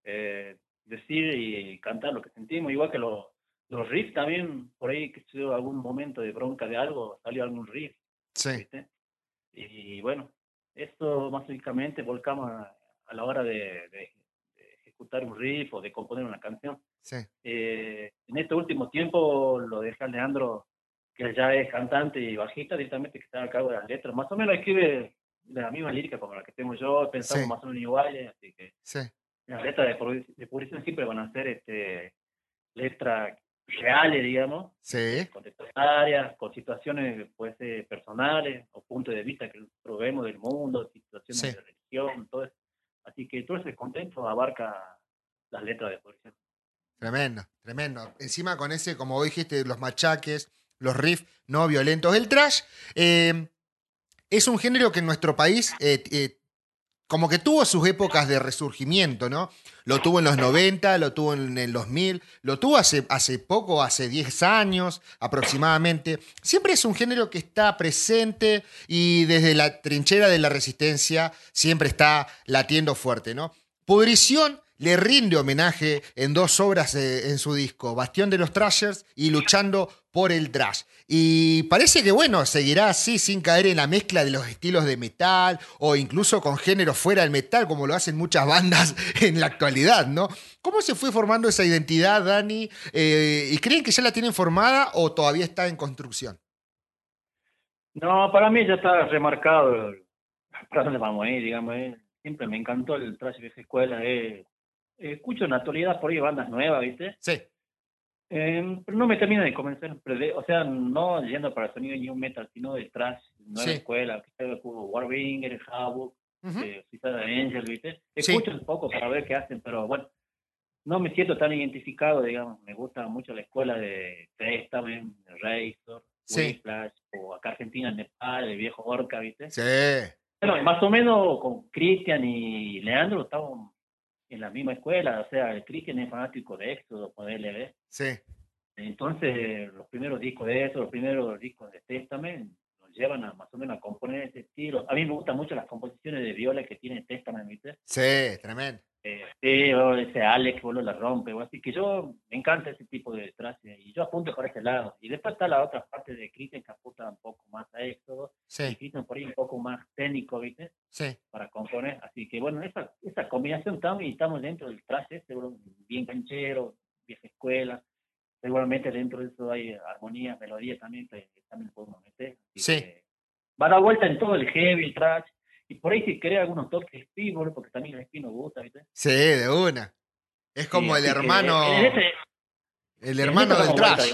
Eh, decir y cantar lo que sentimos, igual que los los riffs también, por ahí que se algún momento de bronca de algo, salió algún riff, Sí, ¿viste? Y bueno, esto básicamente volcamos a, a la hora de, de- de ejecutar un riff o de componer una canción. sí, Eh, en este último tiempo lo dejé a Leandro, que ya es cantante y bajista directamente, que está a cargo de las letras. Más o menos escribe de la misma lírica como la que tengo yo, pensamos Sí. más o menos iguales, así que sí, las letras de, de siempre van a ser este, letras reales, digamos, sí, contestatarias, con situaciones puede ser personales o puntos de vista que probemos del mundo, situaciones Sí. de religión, todo eso. Así que todo ese contexto abarca las letras de publicación. tremendo, tremendo. Encima con ese, como vos dijiste, los machaques, los riffs no violentos. El trash eh, es un género que en nuestro país eh, eh, como que tuvo sus épocas de resurgimiento, ¿no? Lo tuvo en los 90, lo tuvo en el 2000, lo tuvo hace, hace poco, hace 10 años aproximadamente. Siempre es un género que está presente y desde la trinchera de la resistencia siempre está latiendo fuerte, ¿no? Pudrición le rinde homenaje en dos obras en su disco, Bastión de los Trashers y Luchando por el Trash. Y parece que, bueno, seguirá así sin caer en la mezcla de los estilos de metal o incluso con géneros fuera del metal, como lo hacen muchas bandas en la actualidad, ¿no? ¿Cómo se fue formando esa identidad, Dani? Eh, ¿Y creen que ya la tienen formada o todavía está en construcción? No, para mí ya está remarcado para dónde vamos a ir, digamos. eh. Siempre me encantó el trash vieja escuela. eh. Eh, escucho en la actualidad por ahí bandas nuevas, ¿viste? Sí, Eh, pero no me termina de convencer. o sea, no yendo para el sonido new metal, sino de trash, nueva Sí. escuela, que como Warbringer, Havoc, Ujú. eh, Suicide Angel, ¿viste? Sí. Escucho un poco para ver qué hacen, pero bueno, no me siento tan identificado, digamos. Me gusta mucho la escuela de Testament, de Razor, Sí. Whiplash, o acá Argentina, Nepal, el viejo Orca, ¿viste? sí, Bueno, más o menos con Cristian y Leandro estamos en la misma escuela, o sea, el Cristian es fanático de Éxodo, por LB. sí, Entonces, los primeros discos de eso, los primeros discos de Testament, nos llevan a más o menos a componer ese estilo. A mí me gustan mucho las composiciones de viola que tiene Testament, ¿viste? sí, tremendo. Eh, sí, o ese Alex, boludo, la rompe, o así que yo me encanta ese tipo de detrás y yo apunto por ese lado. Y después está la otra parte de Cristian que apunta un poco más a y Sí, Cristian por ahí un poco más técnico, ¿viste? sí, para componer. Así que bueno, esa, esa combinación estamos y estamos dentro del trash este, bro, bien canchero, vieja escuela. Seguramente dentro de eso hay armonía, melodía también que que también podemos meter. Así Sí. que va a dar vuelta en todo el heavy, el trash. Y por ahí si querés algunos toques de speed, bro, porque también el speed nos gusta, ¿viste? sí, de una. Es como Sí, el que hermano, ese- el hermano del vuelta, trash.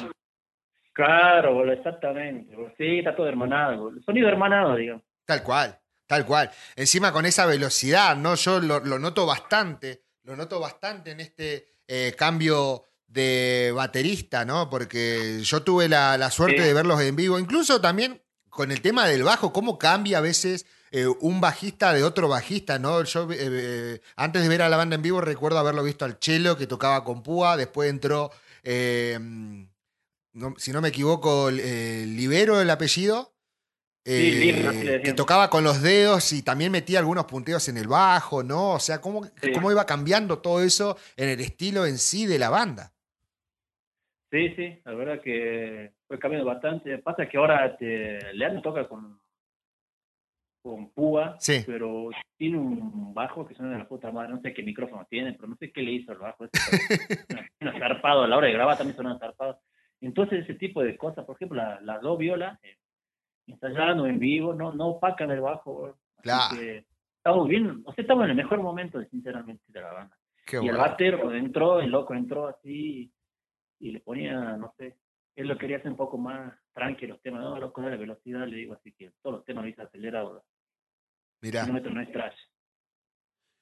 Claro, bro, exactamente. Sí, está todo hermanado. bro. Sonido hermanado, digamos. Tal cual, tal cual. Encima con esa velocidad, ¿no? Yo lo, lo noto bastante, lo noto bastante en este eh, cambio de baterista, ¿no? Porque yo tuve la, la suerte Sí. de verlos en vivo, incluso también con el tema del bajo, cómo cambia a veces eh, un bajista de otro bajista, ¿no? Yo eh, eh, antes de ver a la banda en vivo recuerdo haberlo visto al Chelo que tocaba con Púa, después entró, eh, no- si no me equivoco, Libero el apellido. Sí, le que tocaba con los dedos y también metía algunos punteos en el bajo, ¿no? O sea, cómo, Sí. cómo iba cambiando todo eso en el estilo en sí de la banda. Sí, sí, la verdad que fue cambiando bastante. Pasa que ahora este, Leandro toca con, con púa, Sí. pero tiene un bajo que suena de la puta madre. No sé qué micrófono tiene, pero no sé qué le hizo al bajo. Suena zarpado, a la hora de grabar también suena zarpado. Entonces, ese tipo de cosas, por ejemplo, la- las dos violas, eh, ensayando en vivo, no, no opacan el bajo. Claro. que estamos bien, o sea, estamos en el mejor momento, sinceramente, de la banda. Qué y el bueno. batero cuando entró, el loco entró así y le ponía, no sé, él lo quería hacer un poco más tranquilo los temas, no, loco, dale velocidad, le digo, así que todos los temas lo hice acelerado, Mirá. no, no es trash.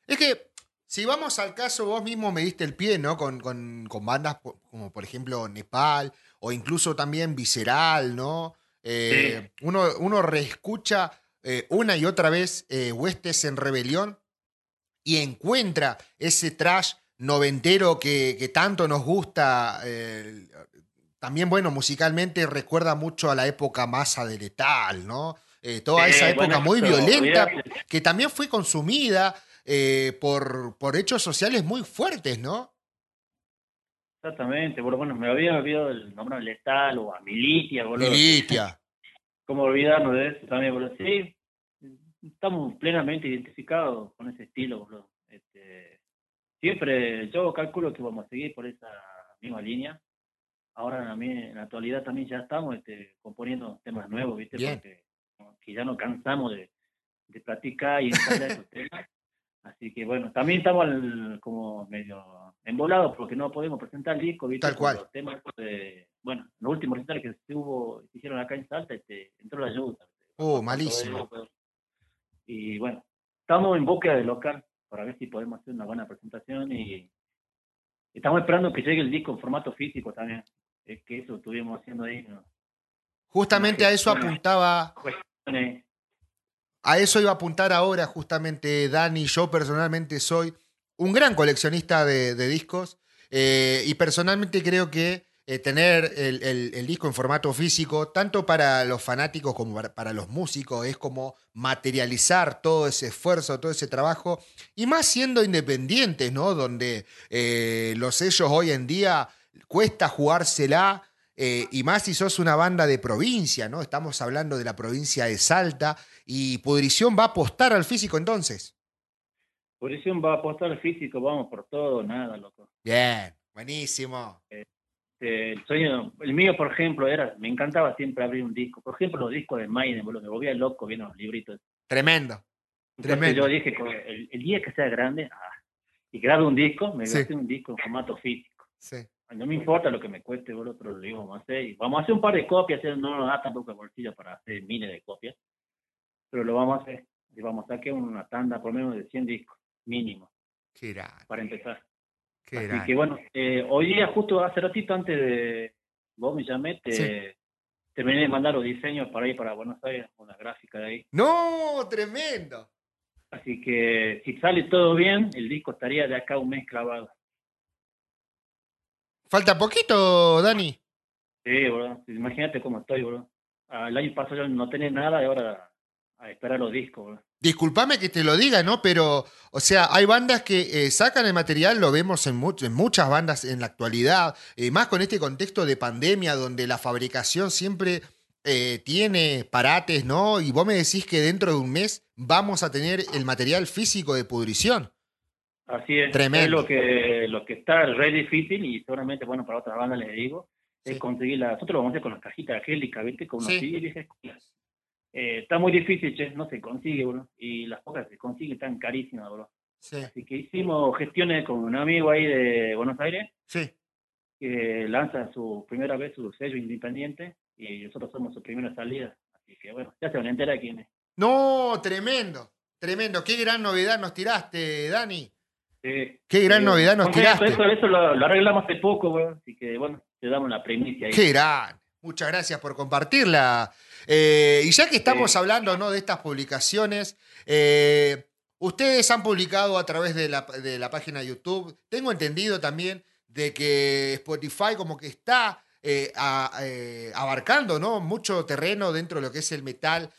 Es que, si vamos al caso, vos mismo me diste el pie, ¿no? Con, con- con bandas como, por ejemplo, Nepal o incluso también visceral, ¿no? Eh, uno, uno reescucha eh, una y otra vez eh, Huestes en Rebelión y encuentra ese trash noventero que, que tanto nos gusta. también, bueno, musicalmente recuerda mucho a la época masa de letal, ¿no? Toda esa época muy violenta que también fue consumida por, por hechos sociales muy fuertes, ¿no? Exactamente, bueno, bueno, me había olvidado el nombre letal o a Militia, boludo. Militia. ¿Cómo olvidarnos de eso también, boludo? Sí, estamos plenamente identificados con ese estilo, boludo. Este, siempre, yo calculo que vamos a seguir por esa misma línea. Ahora también, en la actualidad también ya estamos este, componiendo temas nuevos, ¿viste? Porque que ya no cansamos de, de platicar y ensayar esos temas. Así que bueno, también estamos como medio embolados porque no podemos presentar el disco, ¿viste? Tal cual. Los temas de, bueno, los últimos recitales que se, hubo, se hicieron acá en Salta, este, entró la ayuda. Oh, malísimo. Y bueno, estamos en búsqueda de local para ver si podemos hacer una buena presentación y estamos esperando que llegue el disco en formato físico también. Es que eso estuvimos haciendo ahí. Justamente a eso apuntaba. A eso iba a apuntar ahora justamente Dani. Yo personalmente soy un gran coleccionista de, discos eh, y personalmente creo que eh, tener el, disco en formato físico, tanto para los fanáticos como para, los músicos, es como materializar todo ese esfuerzo, todo ese trabajo, y más siendo independientes, ¿no? Donde eh, los sellos hoy en día cuesta jugársela eh, y más si sos una banda de provincia, ¿no? Estamos hablando de la provincia de Salta. ¿Y Pudrición va a apostar al físico entonces? Pudrición va a apostar al físico, vamos por todo, nada, loco. Bien, buenísimo. Este, el sueño, el mío, por ejemplo, era, me encantaba siempre abrir un disco. Por ejemplo, los discos de Maiden, me volvía loco viendo los libritos. Tremendo. Tremendo. Yo dije, el, día que sea grande, ah, y grabe un disco, me voy a hacer un disco en formato físico. Sí no me importa lo que me cueste, vos lo digo, vamos a hacer. Y vamos a hacer un par de copias, no nos da tampoco bolsillo para hacer miles de copias, pero lo vamos a hacer. Y vamos a sacar una tanda por menos de 100 discos, mínimo. Qué para empezar. Qué Así que bueno, eh, hoy día, justo hace ratito antes de vos me llamé, te, terminé de mandar los diseños para ir para Buenos Aires, una gráfica de ahí. ¡No! ¡Tremendo! Así que si sale todo bien, el disco estaría de acá un mes clavado. Falta poquito, Dani. Sí, bro. Imagínate cómo estoy, bro. El año pasado yo no tenía nada y ahora a esperar los discos, bro. Disculpame que te lo diga, ¿no? Pero, o sea, hay bandas que eh, sacan el material, lo vemos en, en, muchas bandas en la actualidad, eh, más con este contexto de pandemia donde la fabricación siempre eh, tiene parates, ¿no? Y vos me decís que dentro de un mes vamos a tener el material físico de pudrición. Así es. Tremendo. Es lo que, lo que está re difícil y seguramente, bueno, para otras bandas les digo, es conseguir la. Nosotros lo vamos a hacer con las cajitas acrílicas, ¿viste? Con sí. eh, está muy difícil, che, no se consigue, bro. Y las pocas que se consiguen están carísimas, bro. Sí. Así que hicimos gestiones con un amigo ahí de Buenos Aires. Sí. Que lanza su primera vez su sello independiente y nosotros somos su primera salida. Así que bueno, ya se van a enterar quién es. No, tremendo, tremendo. Qué gran novedad nos tiraste, Dani. Qué gran novedad nos tiraste. Eso, eso, lo, arreglamos hace poco, güey. Así que, bueno, te damos la primicia ahí. Qué gran. Muchas gracias por compartirla. Eh, y ya que estamos hablando ¿no? de estas publicaciones, eh, ustedes han publicado a través de la, de la, página de YouTube, tengo entendido también de que Spotify como que está eh, abarcando ¿no? mucho terreno dentro de lo que es el metal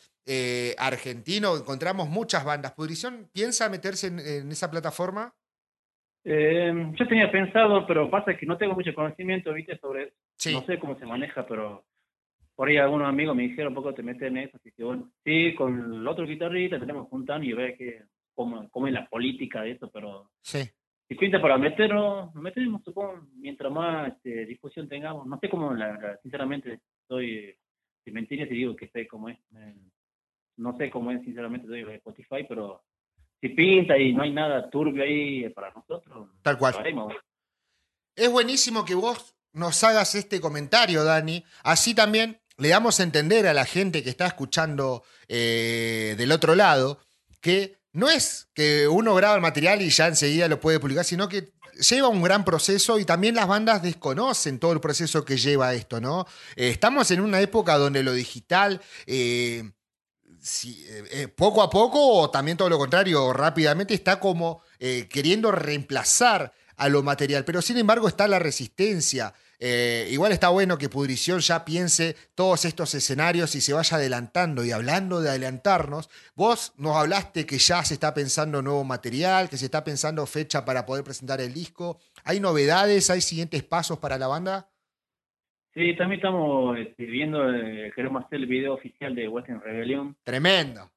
argentino. Encontramos muchas bandas. ¿Pudrición piensa meterse en esa plataforma? Eh, yo tenía pensado, pero pasa que no tengo mucho conocimiento, viste, sobre No sé cómo se maneja, pero por ahí algunos amigos me dijeron un poco te metes en eso, así que bueno, sí, con el otro guitarrista tenemos juntando y ver que, cómo, cómo es la política de eso, pero sí. si pinta para meternos, metemos, supongo, mientras más este, discusión tengamos. No sé cómo, la, sinceramente, estoy, si mentiras y digo que sé cómo es. Eh, no sé cómo es, sinceramente, soy de Spotify, pero si pinta y no hay nada turbio ahí para nosotros. Tal cual. Es buenísimo que vos nos hagas este comentario, Dani. Así también le damos a entender a la gente que está escuchando eh, del otro lado que no es que uno graba el material y ya enseguida lo puede publicar, sino que lleva un gran proceso y también las bandas desconocen todo el proceso que lleva esto, ¿no? Eh, estamos en una época donde lo digital, eh, eh, poco a poco, o también todo lo contrario, rápidamente está como queriendo reemplazar a lo material, pero sin embargo está la resistencia. Eh, igual está bueno que Pudrición ya piense todos estos escenarios y se vaya adelantando. Y hablando de adelantarnos, vos nos hablaste que ya se está pensando nuevo material, que se está pensando fecha para poder presentar el disco. ¿Hay novedades? ¿Hay siguientes pasos para la banda? Sí, también estamos este, viendo, eh, queremos hacer el video oficial de Western Rebellion. Tremendo.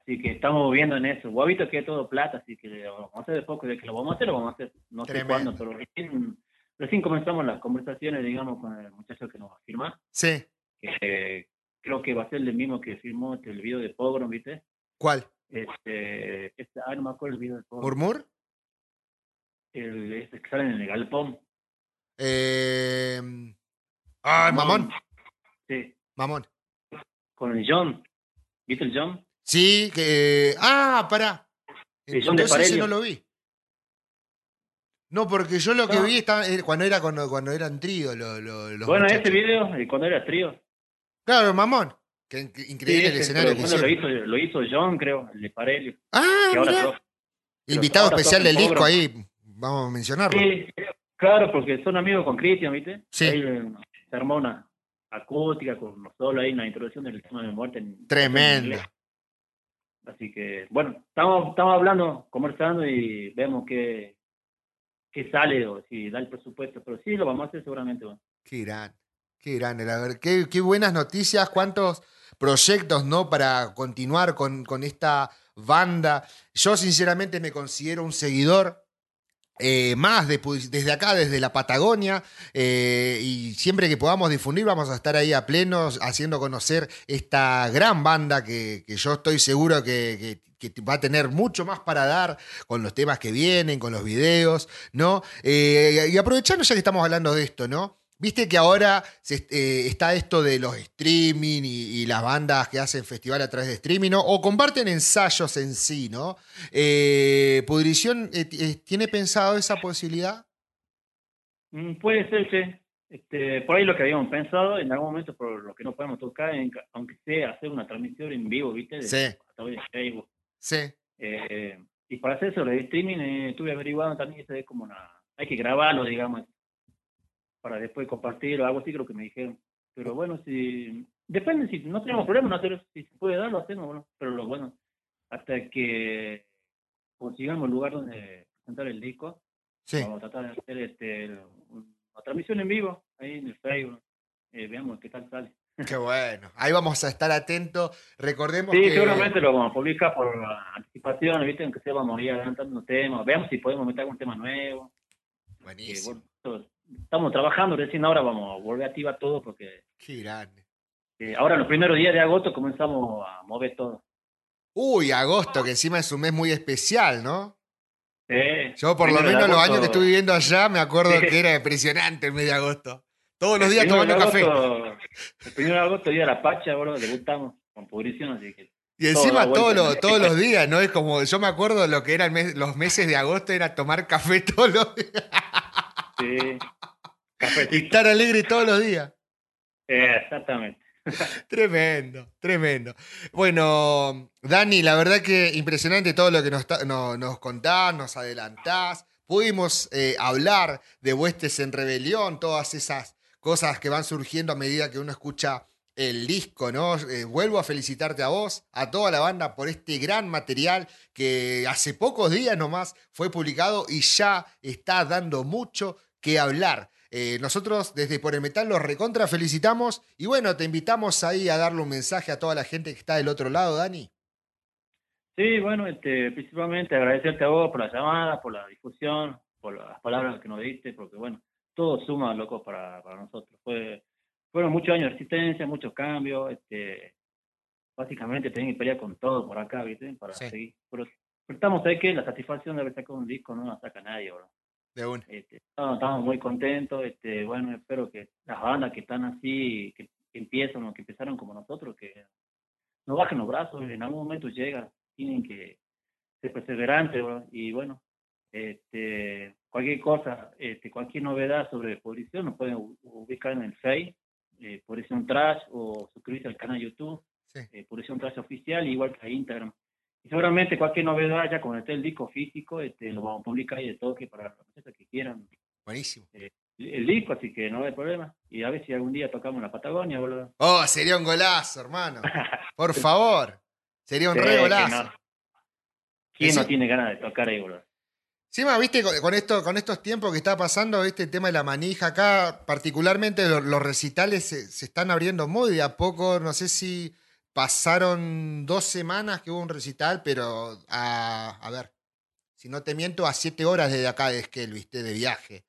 Así que estamos viendo en eso. Guavito que todo plata, así que lo vamos a hacer de poco. De que lo vamos a hacer, lo vamos a hacer. No sé cuándo, pero recién Recién comenzamos las conversaciones, digamos, con el muchacho que nos va a firmar. Sí. Creo que va a ser el mismo que firmó este, el video de Pogrom, ¿viste? ¿Cuál? Este, este, ah, no me acuerdo el video de Pogrom. ¿Murmur? El, este que sale en el galpón. Eh... Ah, Mamón. Sí. Mamón. Con el John. ¿Viste el John? Sí, que... Ah, pará. El John de Parelio. no lo vi. No, porque yo lo que vi estaba, eh, cuando era cuando, cuando eran trío los, los Bueno, ese video, eh, cuando era trío. Claro, mamón. Qué increíble el escenario que. Lo hizo, lo hizo John, creo, el de. Ah, Invitado especial del disco ahí, vamos a mencionarlo. Sí, claro, porque son amigos con Cristian, ¿viste? Sí. Ahí se armó una acústica con solo ahí, una introducción del tema de muerte. En, Tremendo. Así que, bueno, estamos, estamos hablando, conversando y vemos que que sale o si da el presupuesto, pero sí lo vamos a hacer seguramente. Qué grande, qué grande, la verdad, qué, qué, buenas noticias, cuántos proyectos, ¿no? Para continuar con, con esta banda. Yo sinceramente me considero un seguidor eh, más desde acá, desde la Patagonia, eh, y siempre que podamos difundir vamos a estar ahí a plenos haciendo conocer esta gran banda que, que yo estoy seguro que, que, va a tener mucho más para dar con los temas que vienen, con los videos, ¿no? Eh, y aprovechando ya que estamos hablando de esto, ¿no? Viste que ahora eh, está esto de los streaming y, las bandas que hacen festival a través de streaming, ¿no? O comparten ensayos en sí, ¿no? Eh, ¿Pudrición eh, tiene pensado esa posibilidad? Mm, puede ser, sí. Este, por ahí lo que habíamos pensado, en algún momento, por lo que no podemos tocar, aunque sea hacer una transmisión en vivo, ¿viste? sí. de Facebook. Sí. y para hacer eso, de streaming, estuve averiguando también, es como una... Hay que grabarlo, digamos, para después compartir o algo así, creo que me dijeron. Pero bueno, si depende, si no tenemos problema, no hacer, si se puede dar, lo hacemos, bueno, pero lo bueno, hasta que consigamos el lugar donde presentar el disco, vamos a tratar de hacer este, una transmisión en vivo, ahí en el Facebook, eh, veamos qué tal sale. Qué bueno. Ahí vamos a estar atentos. Recordemos sí, que... seguramente lo vamos a publicar por anticipación, ¿viste? Aunque sea, vamos a ir adelantando un tema. Veamos si podemos meter algún tema nuevo. Buenísimo estamos trabajando, recién ahora vamos a volver a activar todo porque... Qué grande. Eh, ahora, los primeros días de agosto comenzamos a mover todo. Uy, agosto, que encima es un mes muy especial, ¿no? Sí. Yo, por lo menos, los años que estuve viviendo allá, me acuerdo que era impresionante el mes de agosto. Todos los días tomando café. El primero de agosto, día de la Pacha, bro, debutamos con Pudrición, así que. Y encima todos los, todos los días, ¿no? Es como, yo me acuerdo lo que eran los meses de agosto, era tomar café todos los días. Sí. Y estar alegre todos los días. Exactamente. tremendo, tremendo. Bueno, Dani, la verdad que impresionante todo lo que nos, nos contás, nos adelantás. Pudimos eh, hablar de Huestes en Rebelión, todas esas cosas que van surgiendo a medida que uno escucha el disco, ¿no? Eh, vuelvo a felicitarte a vos, a toda la banda por este gran material que hace pocos días nomás fue publicado y ya está dando mucho que hablar. Eh, nosotros desde Por el Metal los recontra felicitamos y bueno, te invitamos ahí a darle un mensaje a toda la gente que está del otro lado, Dani. Sí, bueno, este, principalmente agradecerte a vos por la llamada, por la difusión, por las palabras que nos diste, porque bueno, todo suma, loco, para, para nosotros. Fue, fueron muchos años de resistencia, muchos cambios, este, básicamente tenía que pelear con todo por acá, ¿viste? Para seguir. Pero, estamos ahí que la satisfacción de haber sacado un disco no la saca nadie, bro. Este, estamos muy contentos, este, bueno, espero que las bandas que están así, que, empiezan o que empezaron como nosotros, que no bajen los brazos, en algún momento llega, tienen que ser perseverantes, y bueno, Este, cualquier cosa, este, cualquier novedad sobre Pudrición nos pueden ubicar en el Face, eh, Pudrición Trash, o suscribirse al canal YouTube, sí. eh, Trash Oficial, igual que a Instagram. Y seguramente cualquier novedad, ya cuando esté el disco físico, este, lo vamos a publicar ahí de toque para las que quieran. Buenísimo. Eh, el disco, así que no hay problema. Y a ver si algún día tocamos la Patagonia, boludo. Oh, sería un golazo, hermano. Por favor. Sería un re golazo. ¿Quién no tiene ganas de tocar ahí, boludo? Sí, ma, viste, con, esto, con estos tiempos que está pasando, viste, el tema de la manija acá, particularmente los, recitales se, se, están abriendo muy de a poco. No sé si pasaron dos semanas que hubo un recital, pero a, a ver, si no te miento, a siete horas desde acá de Esquel, viste, de viaje.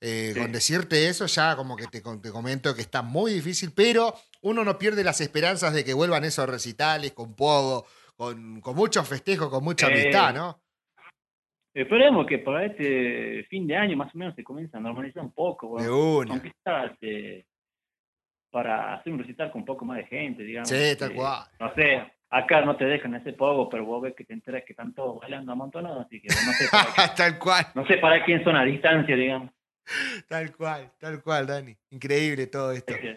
Eh, con decirte eso, ya como que te, te, comento que está muy difícil, pero uno no pierde las esperanzas de que vuelvan esos recitales con pogo, con, con mucho festejo, con mucha Eh, amistad, ¿no? Esperemos que para este fin de año más o menos se comience a normalizar un poco, De una. aunque para hacer un recital con un poco más de gente, digamos. Sí, tal Eh, cual. No sé, acá no te dejan ese poco, pero vos ves que te enteras que están todos bailando amontonados, así que no sé para, tal cual, no sé para quién son a distancia, digamos. tal cual, tal cual, Dani. Increíble todo esto. Este,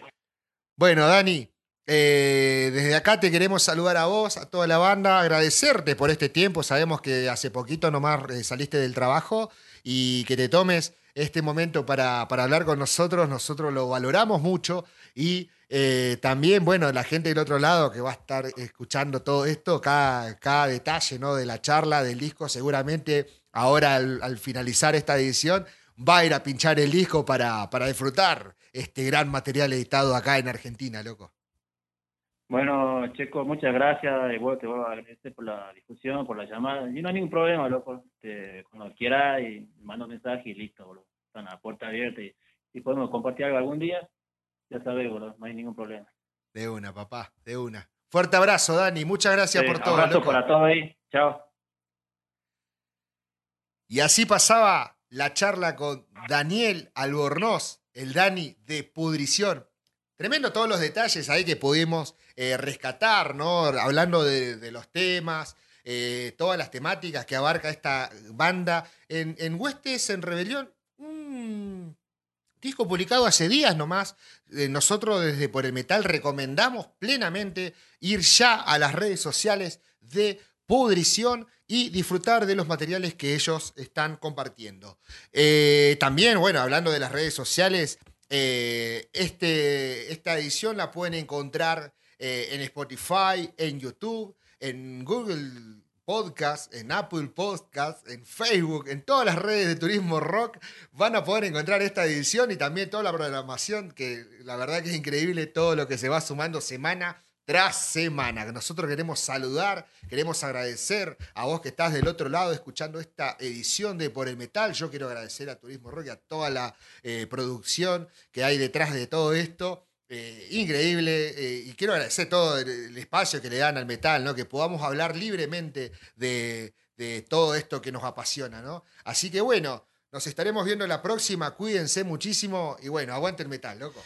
Bueno, Dani, eh, desde acá te queremos saludar a vos, a toda la banda, agradecerte por este tiempo. Sabemos que hace poquito nomás eh, saliste del trabajo y que te tomes este momento para, para hablar con nosotros. Nosotros lo valoramos mucho y eh, también, bueno, la gente del otro lado que va a estar escuchando todo esto, cada, cada detalle ¿no? de la charla, del disco, seguramente ahora al, al finalizar esta edición va a ir a pinchar el disco para, para disfrutar este gran material editado acá en Argentina, loco. Bueno, Checo, muchas gracias. Y bueno, te voy a agradecer por la discusión, por la llamada. Y no hay ningún problema, loco. Te- cuando quieras, y mando un mensaje y listo, boludo. Están a la puerta abierta. Y si podemos compartir algo algún día, ya sabes, boludo. No hay ningún problema. De una, papá, de una. Fuerte abrazo, Dani. Muchas gracias por todo. abrazo loco. para todos ahí. Chao. Y así pasaba la charla con Daniel Albornoz, el Dani de Pudrición. Tremendo todos los detalles ahí que pudimos eh, rescatar, ¿no? Hablando de, los temas, eh, todas las temáticas que abarca esta banda. En, en Huestes en Rebelión, un disco publicado hace días nomás. Eh, nosotros desde Por el Metal recomendamos plenamente ir ya a las redes sociales de Pudrición y disfrutar de los materiales que ellos están compartiendo. Eh, también, bueno, hablando de las redes sociales, eh, este, esta edición la pueden encontrar eh, en Spotify, en YouTube, en Google Podcast, en Apple Podcast, en Facebook, en todas las redes de Turismo Rock. Van a poder encontrar esta edición y también toda la programación que la verdad que es increíble todo lo que se va sumando semana tras semana. Nosotros queremos saludar, queremos agradecer a vos que estás del otro lado escuchando esta edición de Por el Metal. Yo quiero agradecer a Turismo Rock y a toda la eh, producción que hay detrás de todo esto. Eh, increíble eh, y quiero agradecer todo el, espacio que le dan al metal, ¿no? que podamos hablar libremente de, de todo esto que nos apasiona. ¿no? Así que bueno, nos estaremos viendo la próxima, cuídense muchísimo y bueno, aguante el metal, loco.